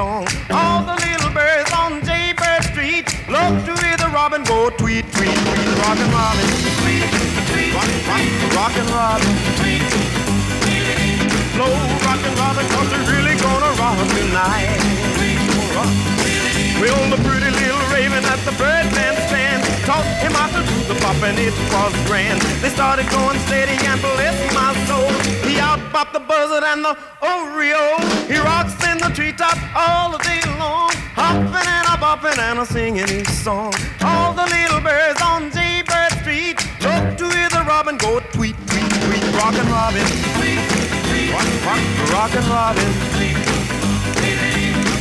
Song All the little birds on Jaybird Street Love to hear the robin go tweet, tweet, tweet Rockin' Robin, tweet, tweet, rock, rock, rockin' Robin, tweet, tweet. slow rockin' robin, cause we're really gonna rock tonight. Well, the pretty little raven at the birdman stand taught him how to do the bop and it was grand. They started going steady and bless my soul. He out popped the buzzard and the oriole. He rocks the treetop all the day long, hopping and a bopping and a singing his song. All the little birds on Jaybird Street love to hear the robin go tweet, tweet, tweet, rockin' robin. Rock, rock, rockin' robin.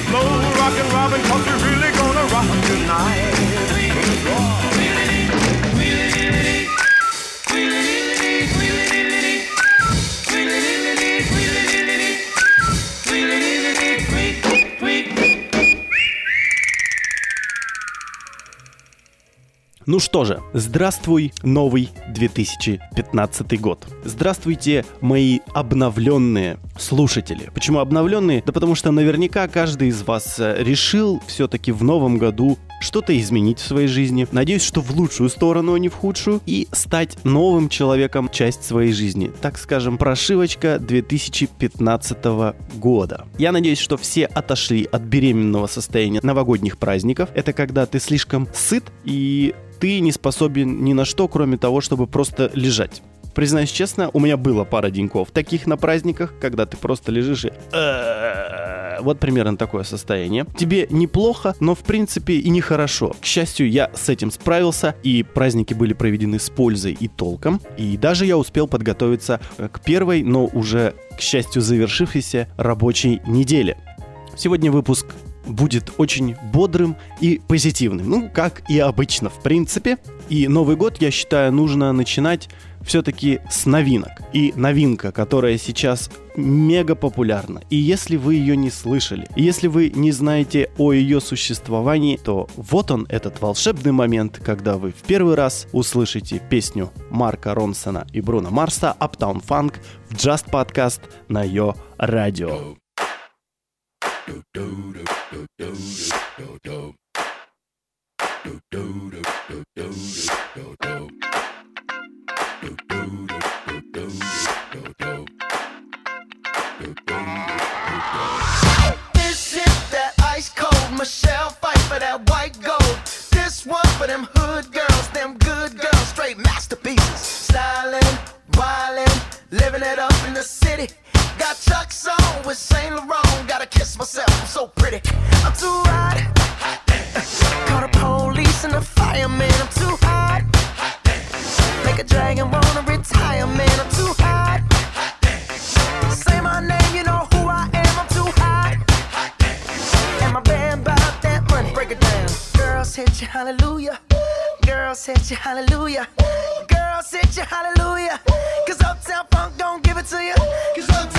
Slow rockin' robin, cause we're really gonna rock tonight. Ну что же, здравствуй, новый 2015 год. Здравствуйте, мои обновленные слушатели. Почему обновленные? Да потому что наверняка каждый из вас э, решил все-таки в новом году что-то изменить в своей жизни. Надеюсь, что в лучшую сторону, а не в худшую. И стать новым человеком часть своей жизни. Так скажем, прошивочка 2015 года. Я надеюсь, что все отошли от беременного состояния новогодних праздников. Это когда ты слишком сыт и ты не способен ни на что, кроме того, чтобы просто лежать. Признаюсь честно, у меня было пара деньков таких на праздниках, когда ты просто лежишь и... «Э-э-э». Вот примерно такое состояние. Тебе неплохо, но в принципе и нехорошо. К счастью, я с этим справился, и праздники были проведены с пользой и толком. И даже я успел подготовиться э, к первой, но уже, к счастью, завершившейся рабочей неделе. Сегодня выпуск будет очень бодрым и позитивным. Ну, как и обычно, в принципе. И Новый год, я считаю, нужно начинать все-таки с новинок. И новинка, которая сейчас мега популярна. И если вы ее не слышали, и если вы не знаете о ее существовании, то вот он, этот волшебный момент, когда вы в первый раз услышите песню Марка Ронсона и Бруно Марса Uptown Funk в Just Podcast на ее радио. This is that ice cold Michelle fight for that white gold. This one for them hood girls, them good girls, straight masterpieces. Styling, wildin', living it up in the city. Got Chuck's on with Saint Laurent. Gotta kiss myself, I'm so pretty. I'm too hot. Call the police and the fireman. I'm too. Make a dragon wanna retire, man. I'm too hot. Say my name, you know who I am. I'm too hot. And my band bought that money. Break it down. Girls hit you, hallelujah. Girls hit you, hallelujah. Girls hit you, hallelujah. Cause Uptown Funk don't give it to you. Cause Uptown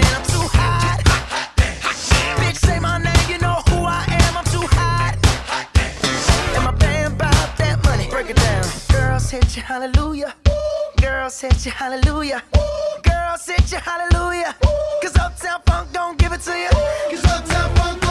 Hit you, hallelujah. Girls hit you, hallelujah. Cause Uptown Funk don't give it to you. Cause Uptown Funk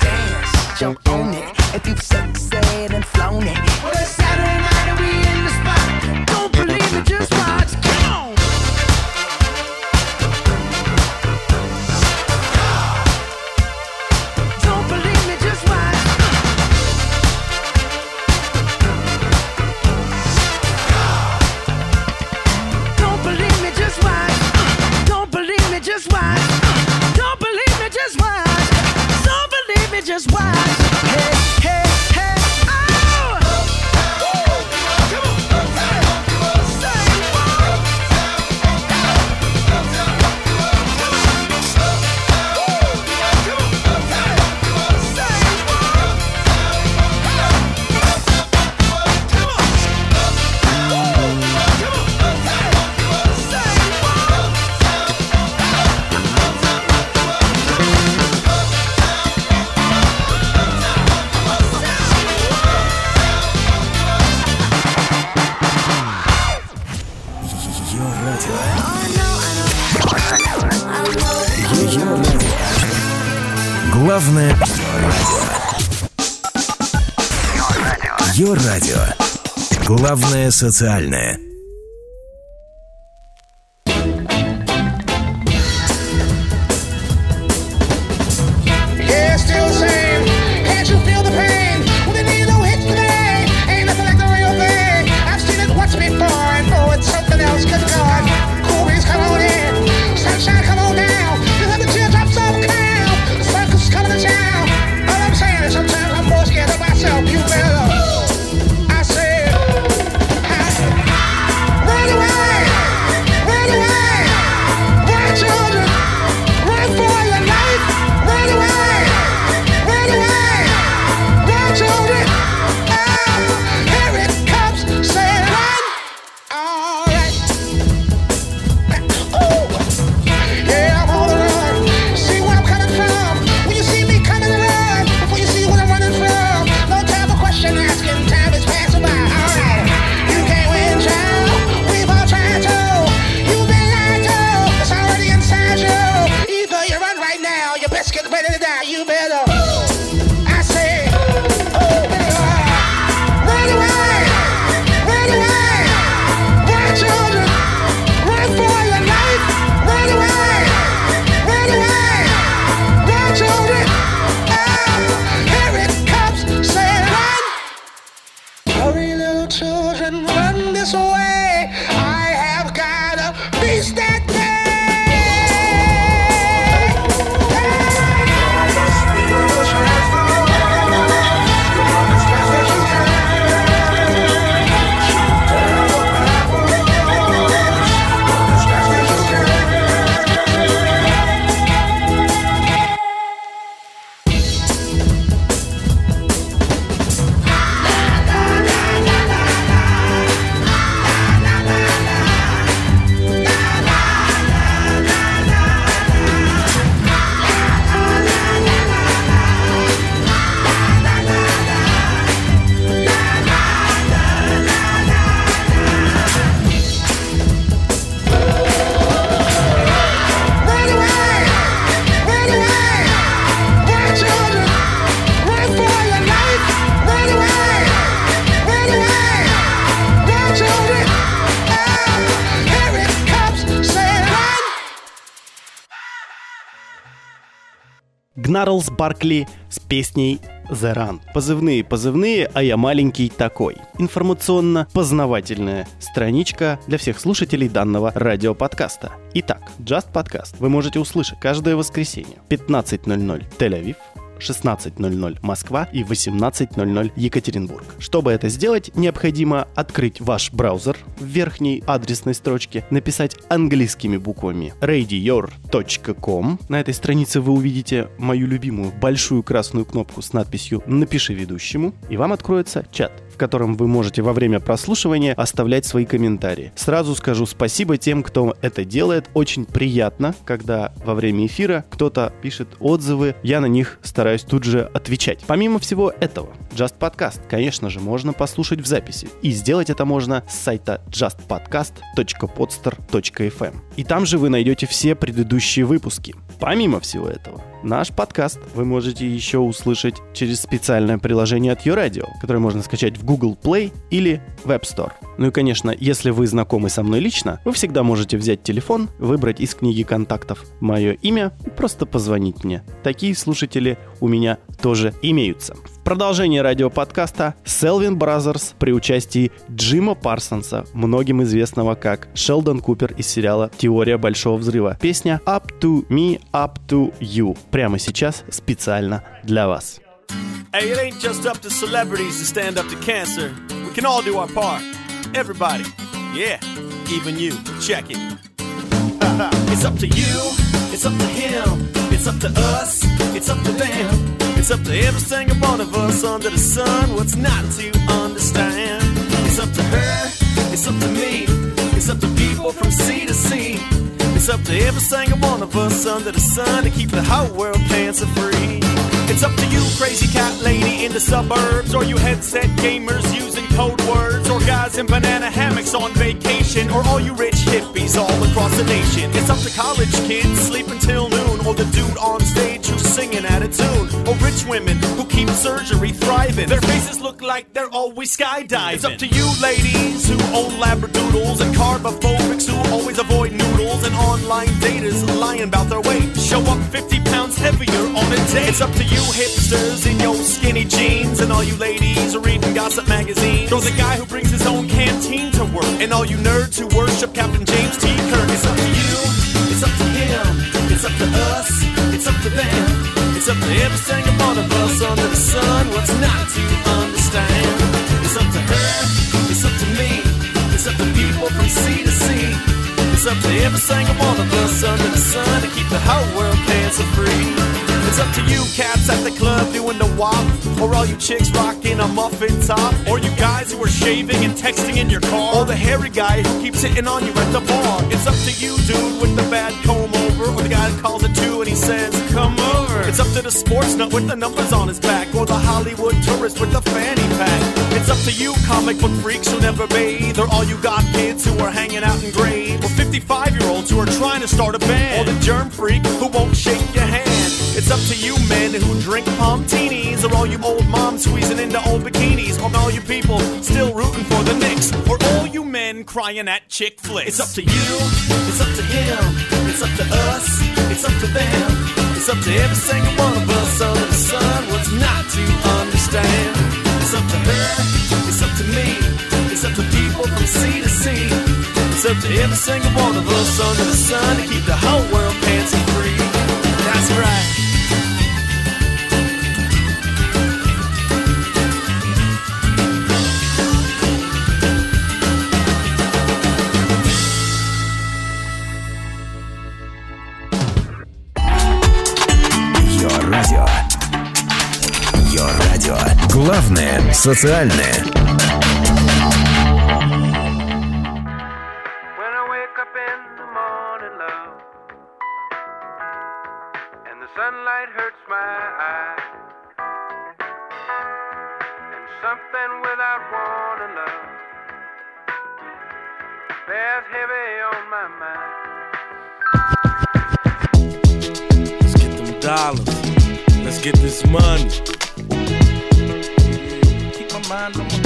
on it. If you sexed and flown it, well it's Saturday night and we in the spot. Don't believe it, just watch. Come on. Главное социальное. Гнарлс Баркли с песней The Run. Позывные, позывные, а я маленький такой. Информационно-познавательная страничка для всех слушателей данного радиоподкаста. Итак, Just Podcast вы можете услышать каждое воскресенье 15.00 Тель-Авив, 16.00 Москва и 18.00 Екатеринбург. Чтобы это сделать, необходимо открыть ваш браузер в верхней адресной строчке, написать английскими буквами radior.com. На этой странице вы увидите мою любимую большую красную кнопку с надписью «Напиши ведущему», и вам откроется чат в котором вы можете во время прослушивания оставлять свои комментарии. Сразу скажу спасибо тем, кто это делает. Очень приятно, когда во время эфира кто-то пишет отзывы, я на них стараюсь тут же отвечать. Помимо всего этого, Just Podcast, конечно же, можно послушать в записи. И сделать это можно с сайта justpodcast.podster.fm. И там же вы найдете все предыдущие выпуски. Помимо всего этого, наш подкаст вы можете еще услышать через специальное приложение от YouRadio, которое можно скачать в Google Play или в App Store. Ну и, конечно, если вы знакомы со мной лично, вы всегда можете взять телефон, выбрать из книги контактов мое имя и просто позвонить мне. Такие слушатели у меня тоже имеются. Продолжение радиоподкаста Селвин Бразерс при участии Джима Парсонса, многим известного как Шелдон Купер из сериала «Теория Большого Взрыва». Песня «Up to me, up to you» прямо сейчас специально для вас. Hey, it ain't just up to celebrities to stand up to cancer. We can all do our part. Everybody. Yeah, even you. Check it. it's up to you. It's up to him. It's up to us. It's up to them. It's up to every single one of us under the sun. What's not to understand? It's up to her. It's up to me. It's up to people from sea to sea. It's up to every single one of us under the sun to keep the whole world cancer free. It's up to you, crazy cat lady in the suburbs, or you headset gamers using code words, or guys in banana hammocks on vacation, or all you rich hippies all across the nation. It's up to college kids sleeping till noon, or the dude on stage who's singing at a tune, or rich women who keep surgery thriving. Their faces look like they're always skydiving. It's up to you, ladies who own labradoodles, and carbophobics who always avoid noodles, and online daters lying about their weight. Show up 50 pounds heavier on a day. It's up to you, hipsters in your skinny jeans, and all you ladies are reading gossip magazines. Or a guy who brings his own canteen to work, and all you nerds who worship Captain James T. Kirk. It's up to you, it's up to him, it's up to us, it's up to them, it's up to every single one of us under the sun. What's not to understand? It's up to her, it's up to me, it's up to people from sea to up to every single one of us under the sun to keep the whole world cancer free. It's up to you cats at the club doing the wop, or all you chicks rocking a muffin top, or you guys who are shaving and texting in your car, or the hairy guy who keeps hitting on you at the bar. It's up to you, dude, with the bad comb over, or the guy calls it two and he says, "Come over." It's up to the sports nut with the numbers on his back, or the Hollywood tourist with the fanny pack. It's up to you, comic book freaks who never bathe, or all you got kids who are hanging out in grade, or 55 year olds who are trying to start a band, or the germ freak who won't shake your hand. It's up to you men who drink palmtinis, or all you old moms squeezing into old bikinis, or all you people still rooting for the Knicks, or all you men crying at chick flicks. It's up to you, it's up to him, it's up to us, it's up to them, it's up to every single one of us under the sun. What's not to understand? It's up to her, it's up to me, it's up to people from sea to sea. It's up to every single one of us under the sun to keep the whole world cancer free. That's right. My mind. Let's get them dollars. Let's get this money. Mind on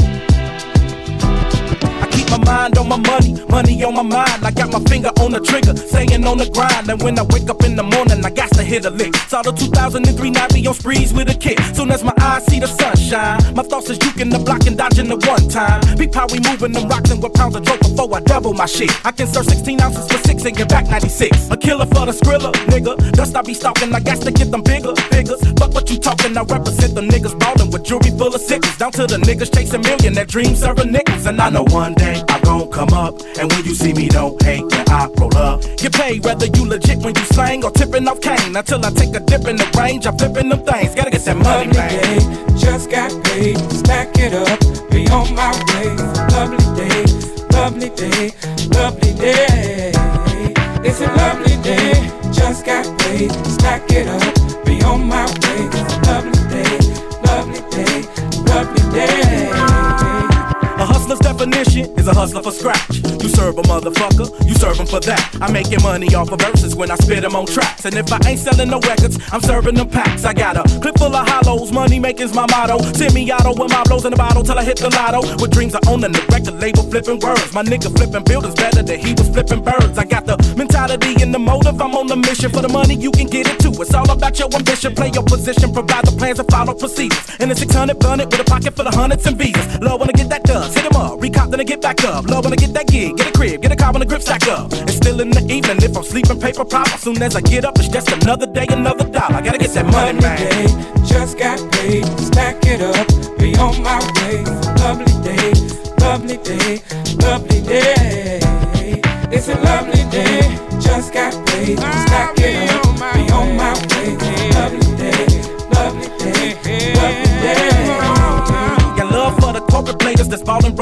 my mind on my money, money on my mind. I got my finger on the trigger, staying on the grind. And when I wake up in the morning, I got to hit a lick. Saw the 2003 night be on sprees with a kid. Soon as my eyes see the sunshine, my thoughts is juking the block and dodging the one time. Peep how we moving them rocks and what pounds of dope before I double my shit. I can serve 16 ounces for six and get back 96. A killer for the skrilla, nigga. Dust I be stalking, I got to get them bigger figures. Fuck what you talking, I represent the niggas ballin' with jewelry full of sickles. Down to the niggas chasing million, that dream serving niggas. And I know one day I'm gon' come up. And when you see me, don't hate when I roll up. Get paid whether you legit when you slang or tipping off cane. Until I take a dip in the range, I'm flipping them things. Gotta get that money, Lovely day, just got paid. Stack it up, be on my way. Lovely day, lovely day, lovely day. It's a lovely day, just got paid. Stack it up, be on my way. Lovely hustler's definition is a hustler for scratch. You serve a motherfucker, you serve him for that. I'm making money off of verses when I spit them on tracks. And if I ain't selling no records, I'm serving them packs. I got a clip full of hollows, money making's my motto. Semi auto with my blows in the bottle till I hit the lotto. With dreams I own the record label flipping words. My nigga flipping buildings better than he was flipping birds. I got the mentality and the motive, I'm on the mission for the money, you can get it too. It's all about your ambition, play your position, provide the plans and follow procedures. And the 600 bun it with a pocket full of hundreds and visas. Love when I get that done, hit him up, recop then I get back up. Love when I get that gig, get a crib, get a car when the grip stack up. It's still in the evening if I'm sleeping paper pop. As soon as I get up, it's just another day, another dollar. I gotta get that money, man. day, just got paid. Stack it up, be on my way. Lovely day, lovely day, lovely day. It's a lovely day, just got paid.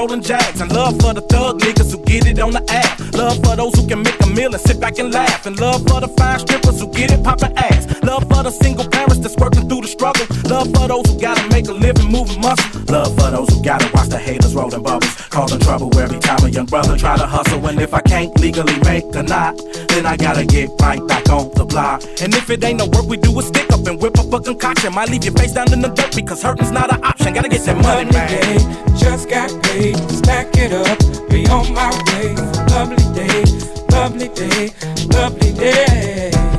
That's ballin' rollin' jacks. And love for the thug niggas who get it on the app. Love for those who can make a meal and sit back and laugh. And love for the fine strippers who get it poppin' ass. Love for the single parents that's working through the struggle. Love for those who gotta make a living moving muscle. Love for those who gotta watch the haters rollin' bubbles. Causing trouble every time a young brother try to hustle. And if I can't legally make a knot, then I gotta get right back on the block. And if it ain't no work, we do a stick up and whip up a concoction. Might leave your face down in the dirt because hurting's not an option. Gotta get that money, man. day, just got paid. Stack it up, be on my way. Lovely day, lovely day, lovely day.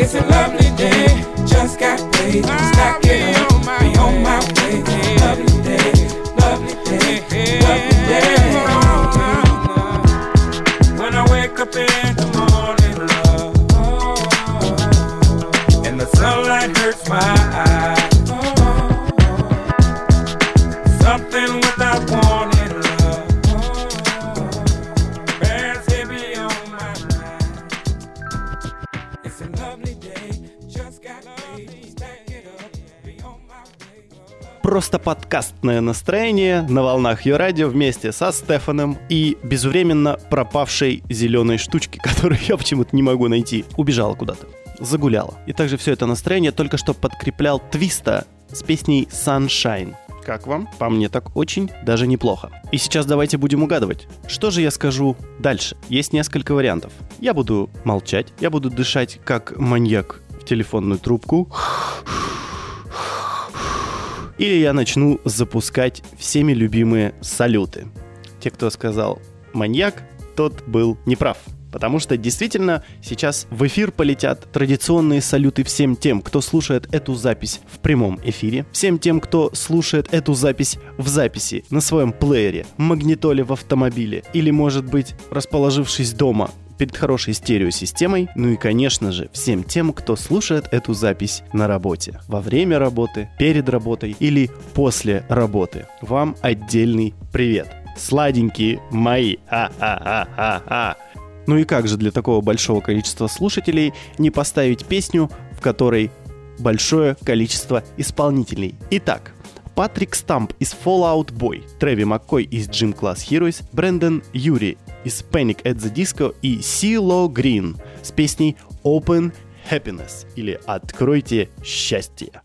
It's a lovely day, just got paid. Stack Просто подкастное настроение на волнах ее радио вместе со Стефаном и безвременно пропавшей зеленой штучки, которую я почему-то не могу найти. Убежала куда-то. Загуляла. И также все это настроение только что подкреплял Твиста с песней Sunshine. Как вам? По мне так очень даже неплохо. И сейчас давайте будем угадывать. Что же я скажу дальше? Есть несколько вариантов. Я буду молчать, я буду дышать как маньяк в телефонную трубку, или я начну запускать всеми любимые салюты. Те, кто сказал маньяк, тот был неправ. Потому что действительно сейчас в эфир полетят традиционные салюты всем тем, кто слушает эту запись в прямом эфире, всем тем, кто слушает эту запись в записи на своем плеере, магнитоле в автомобиле или, может быть, расположившись дома перед хорошей стереосистемой, ну и, конечно же, всем тем, кто слушает эту запись на работе, во время работы, перед работой или после работы. Вам отдельный привет. Сладенькие мои. А-а-а-а-а. Ну и как же для такого большого количества слушателей не поставить песню, в которой большое количество исполнителей? Итак, Патрик Стамп из Fallout Boy, Трэви Маккой из Gym Class Heroes, Брэндон Юри из Panic at the Disco и Сило Грин с песней Open Happiness или Откройте счастье.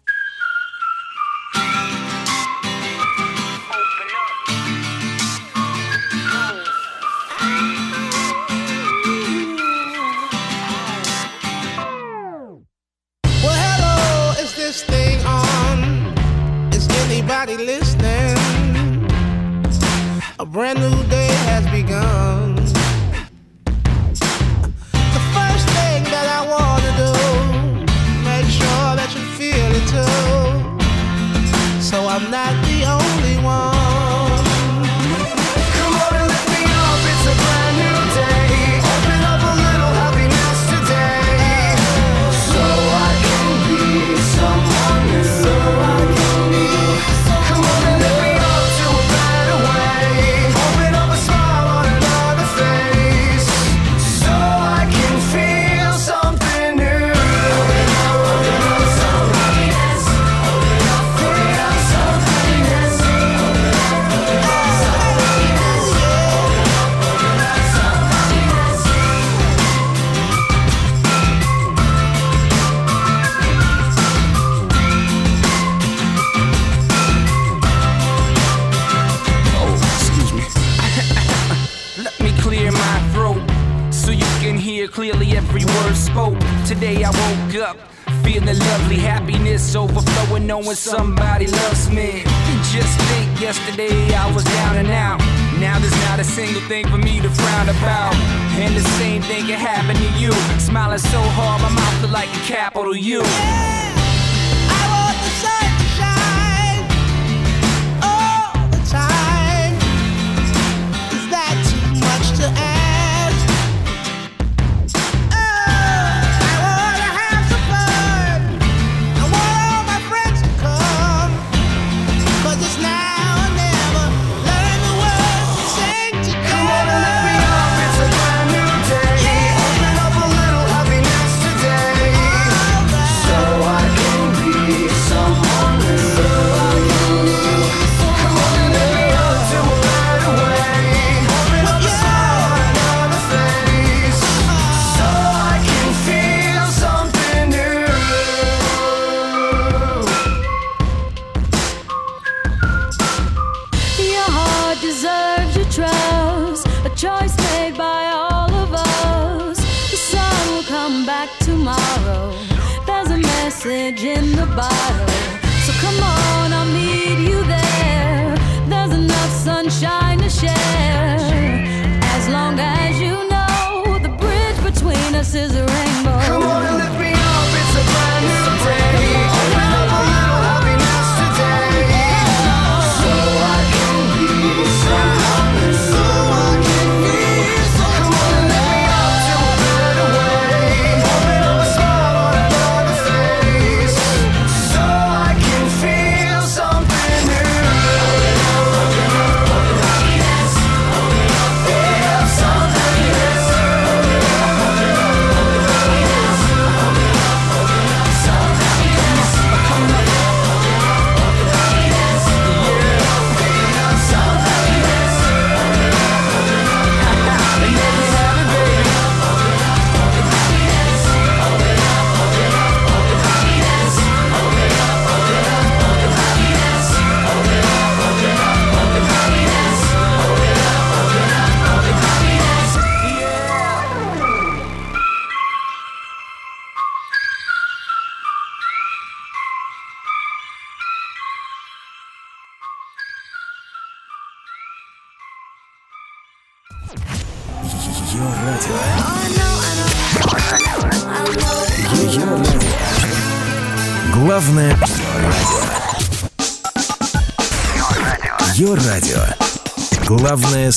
think it can happen to you. Smiling so hard, my mouth feel like a capital U. Yeah, I want the sun.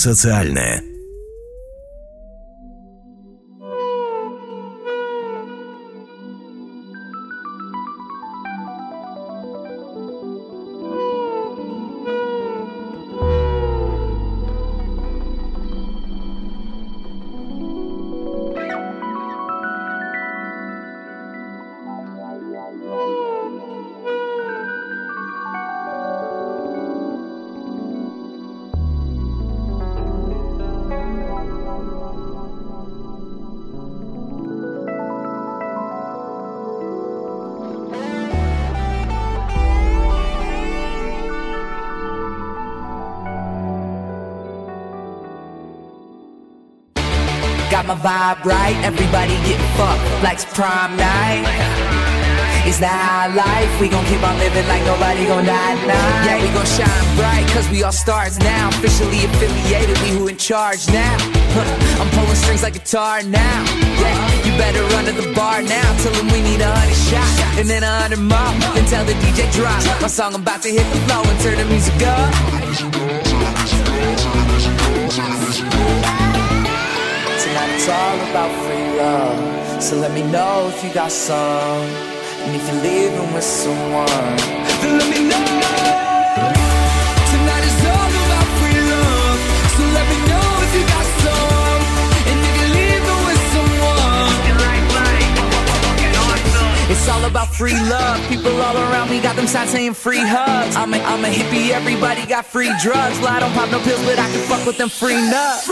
социальное. got my vibe right. Everybody getting fucked like it's prime night. It's the high life. We gon' keep on living like nobody gon' die tonight. Yeah, we gon' shine bright, cause we all stars now. Officially affiliated, we who in charge now. Huh. I'm pulling strings like guitar now. Yeah, you better run to the bar now. Tell them we need a hundred shots, and then a hundred more. Then tell the DJ drop. My song I'm about to hit the flow and turn the music up. It's all about free love. So let me know if you got some. And if you're living with someone, then let me know. Tonight is all about free love. So let me know if you got some. And if you're living with someone. It's all about free love. People all around me got them signs saying free hugs. I'm a, I'm a hippie, everybody got free drugs. Well, I don't pop no pills, but I can fuck with them free nuts.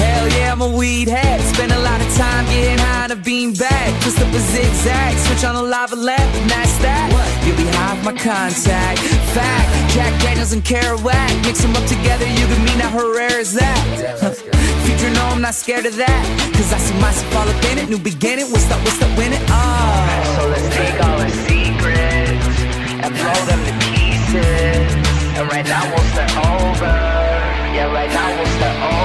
Hell yeah, I'm a weed head. Spend a lot of time getting high on a bean bag. Twist up a zigzag, switch on a lava lamp, and that's that. You'll be high off my contact. Fact, Jack Daniels and Kerouac. Mix them up together, you can mean how rare is that? Future, no, I'm not scared of that. Cause I see myself all up in it. New beginning, what's up, what's up, win it? Oh. So let's take all the secrets and blow them to pieces. And right now we'll start over. Yeah, right now we'll start over.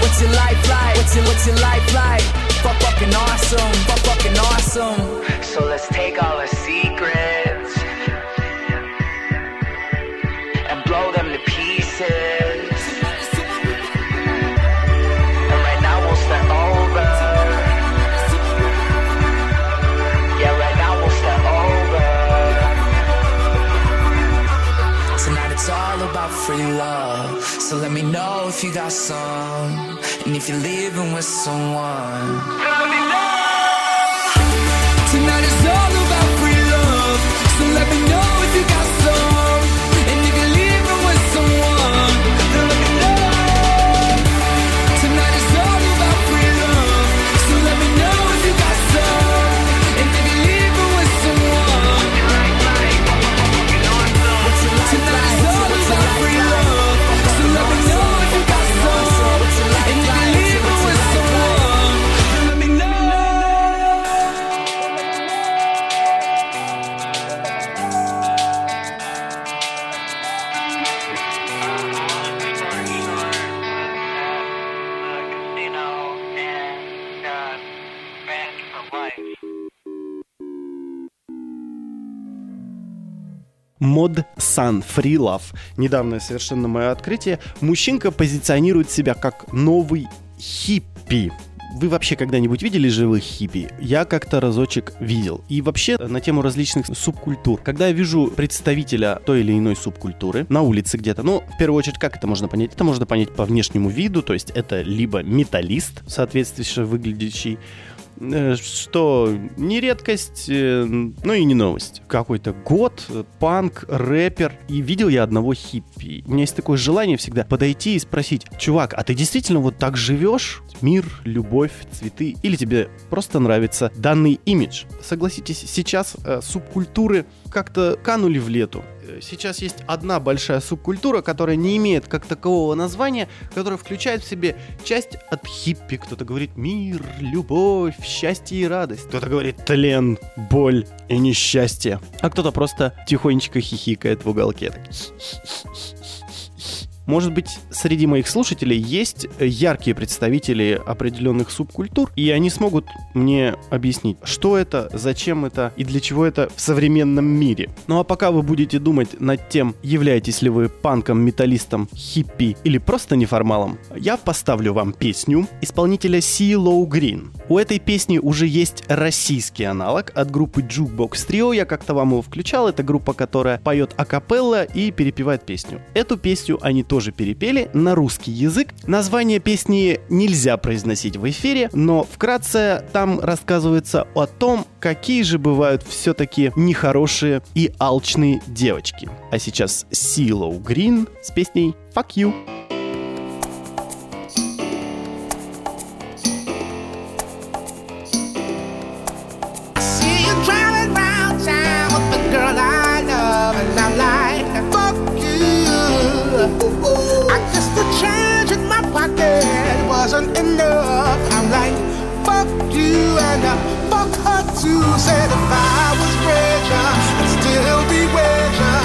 What's your life like? What's your what's your life like? Fuck fucking awesome. Fuck fucking awesome. So let's take all our secrets and blow them to pieces. About free love. So let me know if you got some. And if you're living with someone. Мод Сан Фрилав. Недавнее совершенно мое открытие. Мужчинка позиционирует себя как новый хиппи. Вы вообще когда-нибудь видели живых хиппи? Я как-то разочек видел. И вообще на тему различных субкультур. Когда я вижу представителя той или иной субкультуры на улице где-то, ну, в первую очередь, как это можно понять? Это можно понять по внешнему виду, то есть это либо металлист, соответствующе выглядящий, э, что не редкость, э, ну и не новость. Какой-то год, э, панк, рэпер. И видел я одного хиппи. У меня есть такое желание всегда подойти и спросить, чувак, а ты действительно вот так живешь? Мир, любовь, цветы? Или тебе просто нравится данный имидж? Согласитесь, сейчас э, субкультуры как-то канули в лету. Сейчас есть одна большая субкультура, которая не имеет как такового названия, которая включает в себе часть от хиппи. Кто-то говорит мир, любовь, счастье и радость. Кто-то говорит тлен, боль и несчастье. А кто-то просто тихонечко хихикает в уголке. Так. Может быть, среди моих слушателей есть яркие представители определенных субкультур, и они смогут мне объяснить, что это, зачем это и для чего это в современном мире. Ну а пока вы будете думать над тем, являетесь ли вы панком, металлистом, хиппи или просто неформалом, я поставлю вам песню исполнителя CeeLo Green. У этой песни уже есть российский аналог от группы Jukebox Trio, я как-то вам его включал, это группа, которая поет акапелла и перепевает песню. Эту песню они тоже перепели на русский язык. Название песни нельзя произносить в эфире, но вкратце там рассказывается о том, какие же бывают все-таки нехорошие и алчные девочки. А сейчас CeeLo Green с песней «Fuck You». wasn't enough. I'm like, fuck you and I fuck her too. Said if I was richer, I'd still be richer.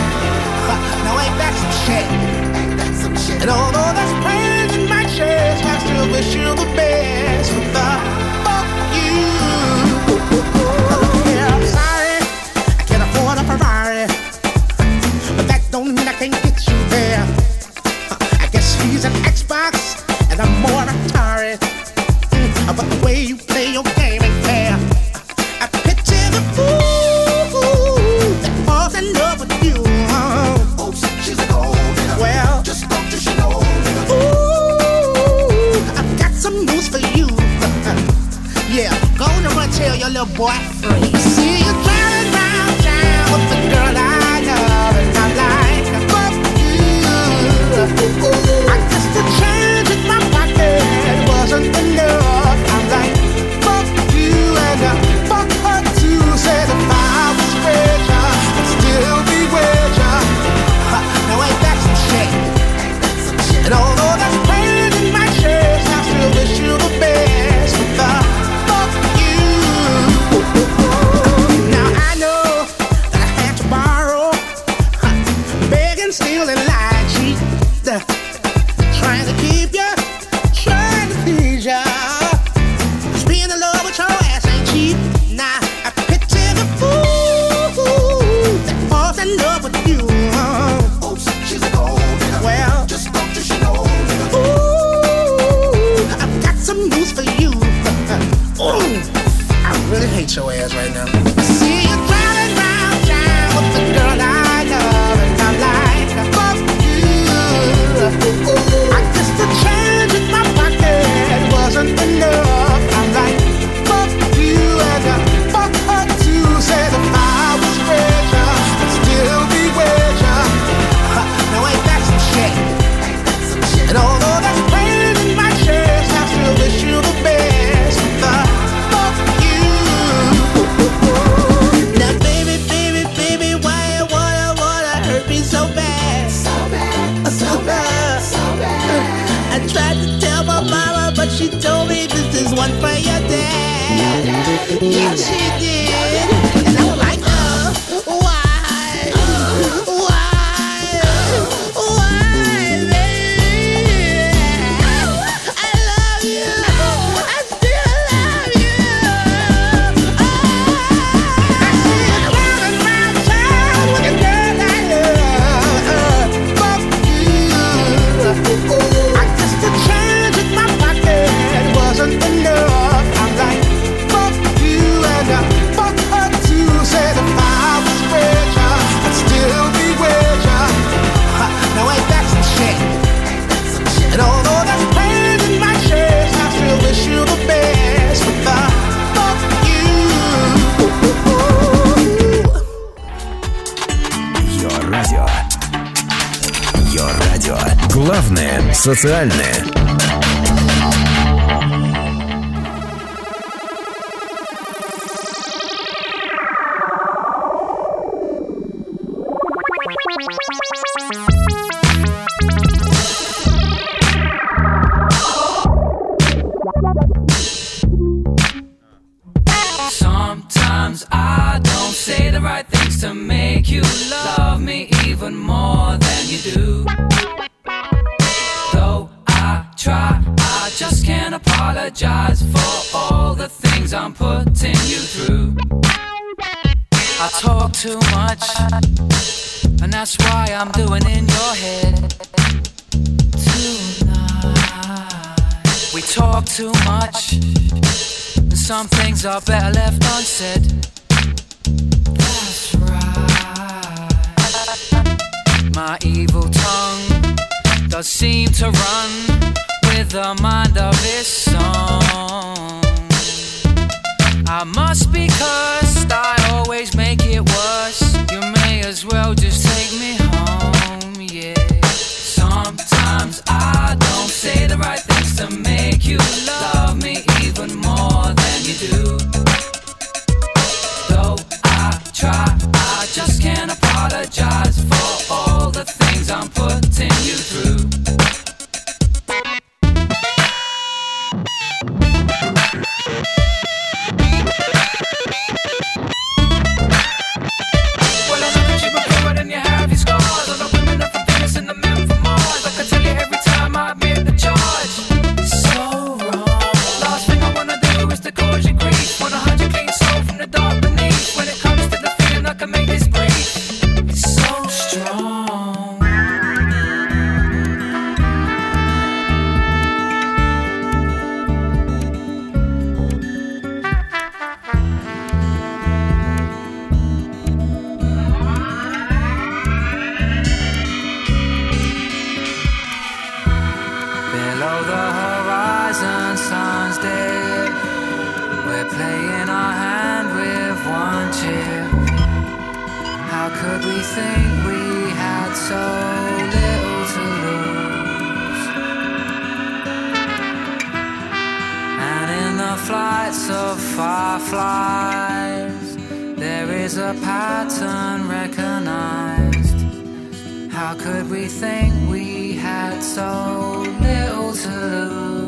Now ain't that some shit? Ain't that some shit? And although that's pain in my chest, I still wish you the best. With the fuck you. Oh, yeah, I'm sorry, I can't afford a Ferrari, but that don't mean I can't get you there. I guess he's an Xbox. I'm more tired mm, the way you play your game. I picture the fool falls in love with you. Well, just. Ooh, I got some news for you. yeah, go and run tell your little boy free. Социальное. left unsaid. That's right. My evil tongue does seem to run with the mind of this song. I must be cursed, I always make it worse. You may as well just take me home, yeah. Sometimes I don't say the right things to make you love. try. Of fireflies. There is a pattern recognized. How could we think we had so little to lose?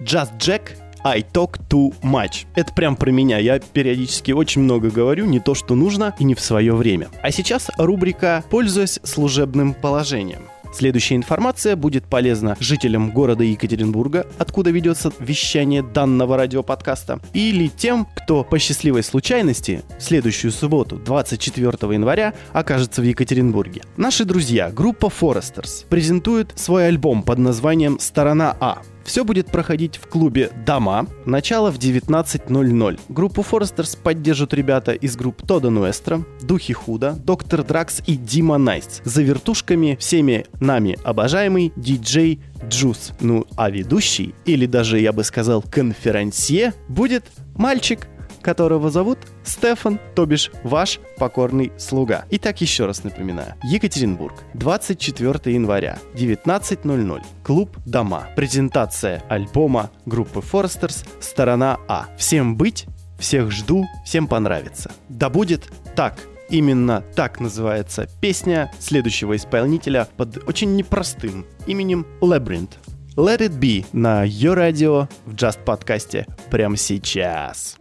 Just Jack I talk too much. Это прям про меня. Я периодически очень много говорю, не то, что нужно, и не в свое время. А сейчас рубрика «Пользуясь служебным положением». Следующая информация будет полезна жителям города Екатеринбурга, откуда ведется вещание данного радиоподкаста, или тем, кто по счастливой случайности в следующую субботу, 24 января, окажется в Екатеринбурге. Наши друзья, группа Foresters, презентуют свой альбом под названием «Сторона А». Все будет проходить в клубе «Дома». Начало в 19.00. Группу Форестерс поддержат ребята из групп Тода Нуэстро, Духи Худа, Доктор Дракс и Дима Найс. За вертушками всеми нами обожаемый диджей Джус. Ну, а ведущий, или даже, я бы сказал, конферансье, будет мальчик, которого зовут Стефан, то бишь ваш покорный слуга. Итак, еще раз напоминаю. Екатеринбург, 24 января, 19.00. Клуб «Дома». Презентация альбома группы Foresters «Сторона А». Всем быть, всех жду, всем понравится. Да будет так. Именно так называется песня следующего исполнителя под очень непростым именем Labyrinth. Let It Be на ее радио в Just подкасте прямо сейчас.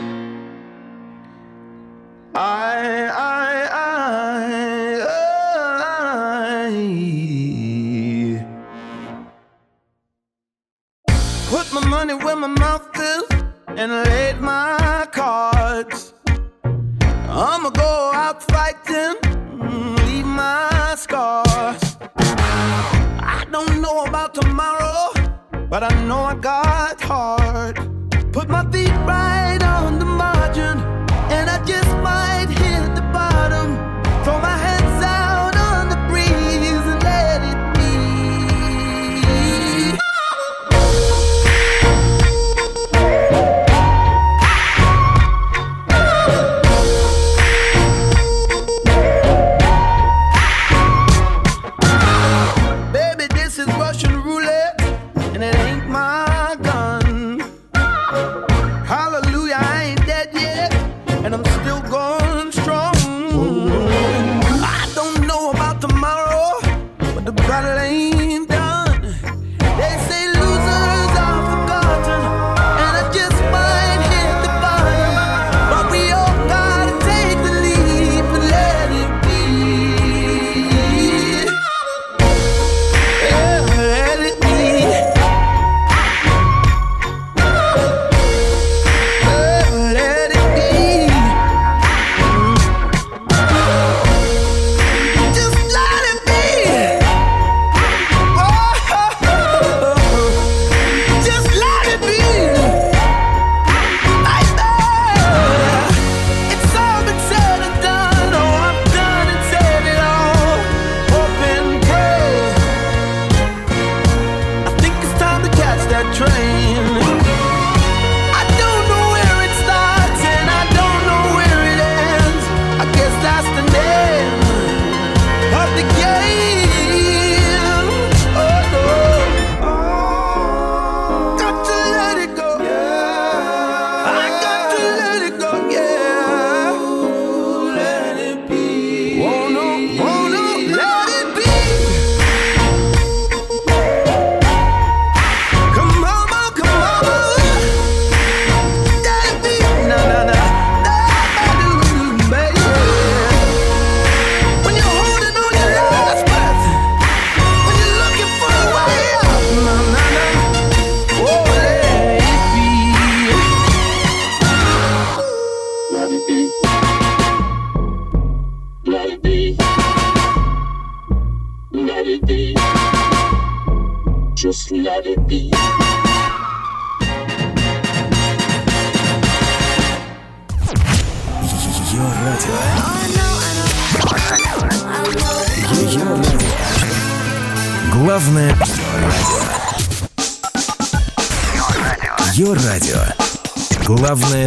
I, I, I, I put my money where my mouth is and laid my cards. I'ma go out fighting, leave my scars. I don't know about tomorrow, but I know I got heart. Put my feet right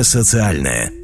социальное.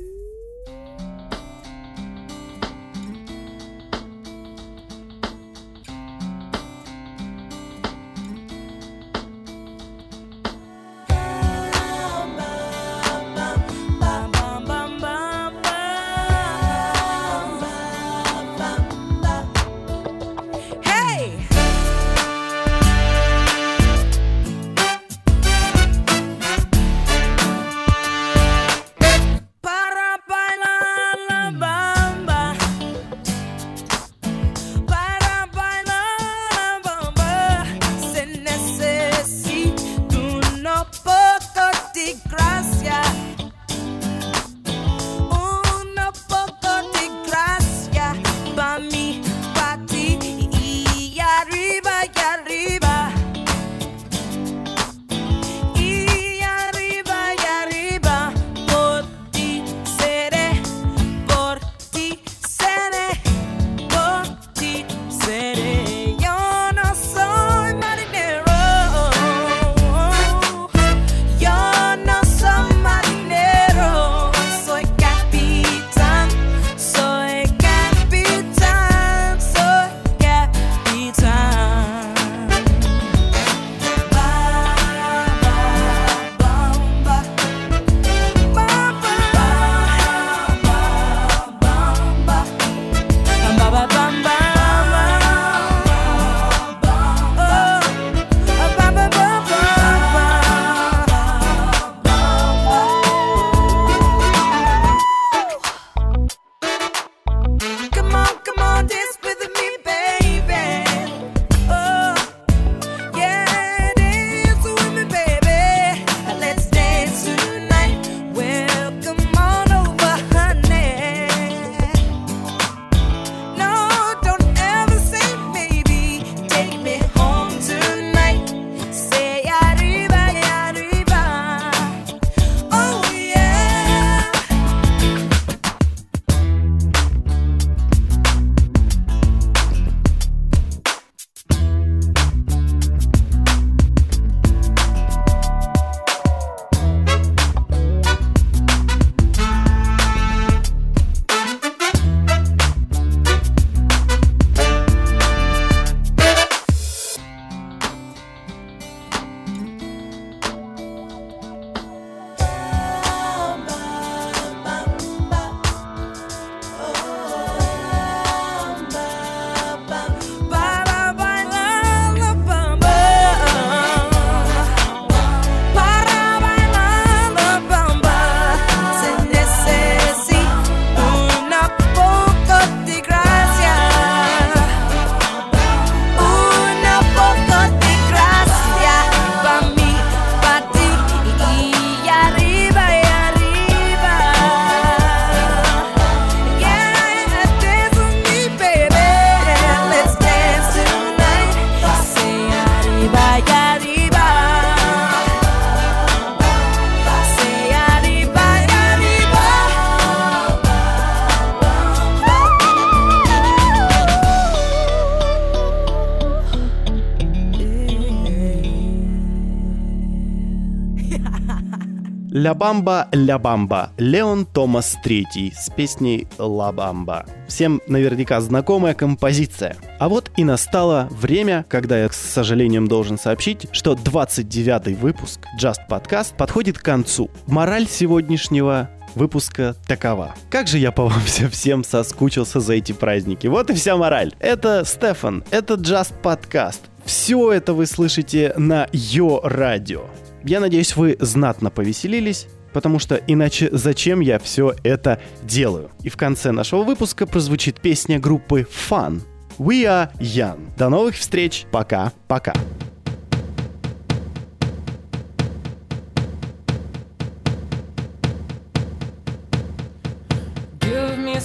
Ля Бамба, Ля Бамба. Леон Томас III с песней Ла Бамба. Всем наверняка знакомая композиция. А вот и настало время, когда я, с сожалением, должен сообщить, что 29-й выпуск Just Podcast подходит к концу. Мораль сегодняшнего выпуска такова. Как же я по вам всем соскучился за эти праздники. Вот и вся мораль. Это Стефан, это Just Podcast. Все это вы слышите на Йо Радио. Я надеюсь, вы знатно повеселились, потому что иначе зачем я все это делаю? И в конце нашего выпуска прозвучит песня группы Fun. We are young. До новых встреч. Пока-пока.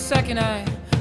Second, I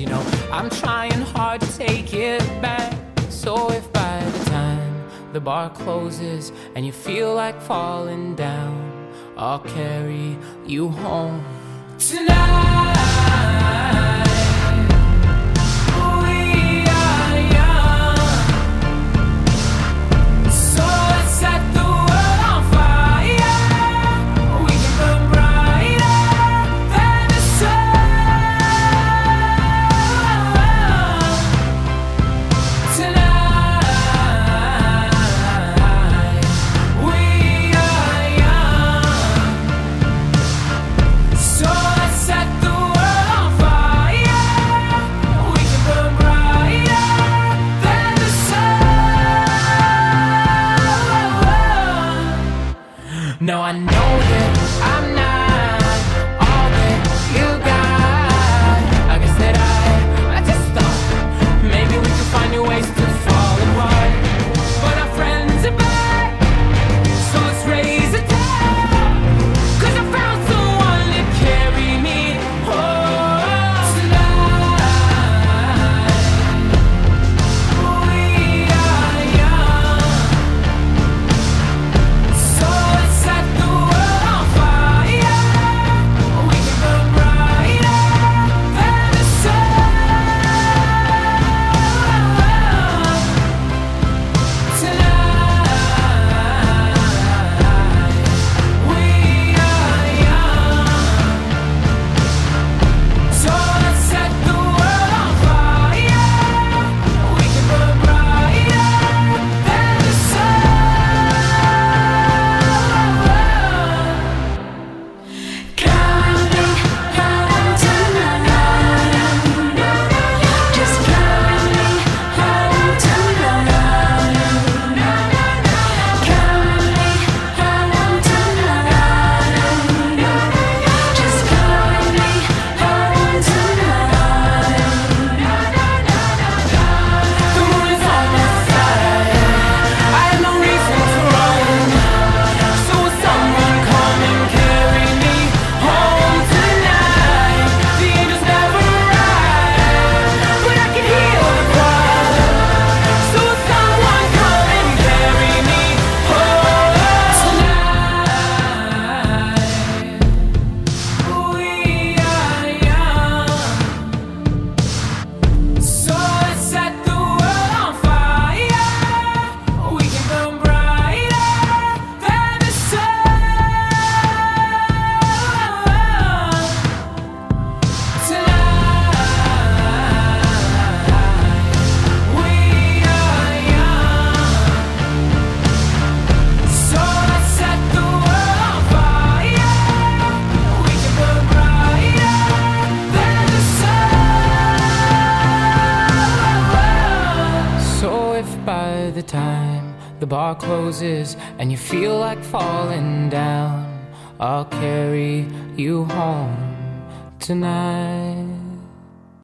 you know I'm trying hard to take it back. So if by the time the bar closes and you feel like falling down, I'll carry you home.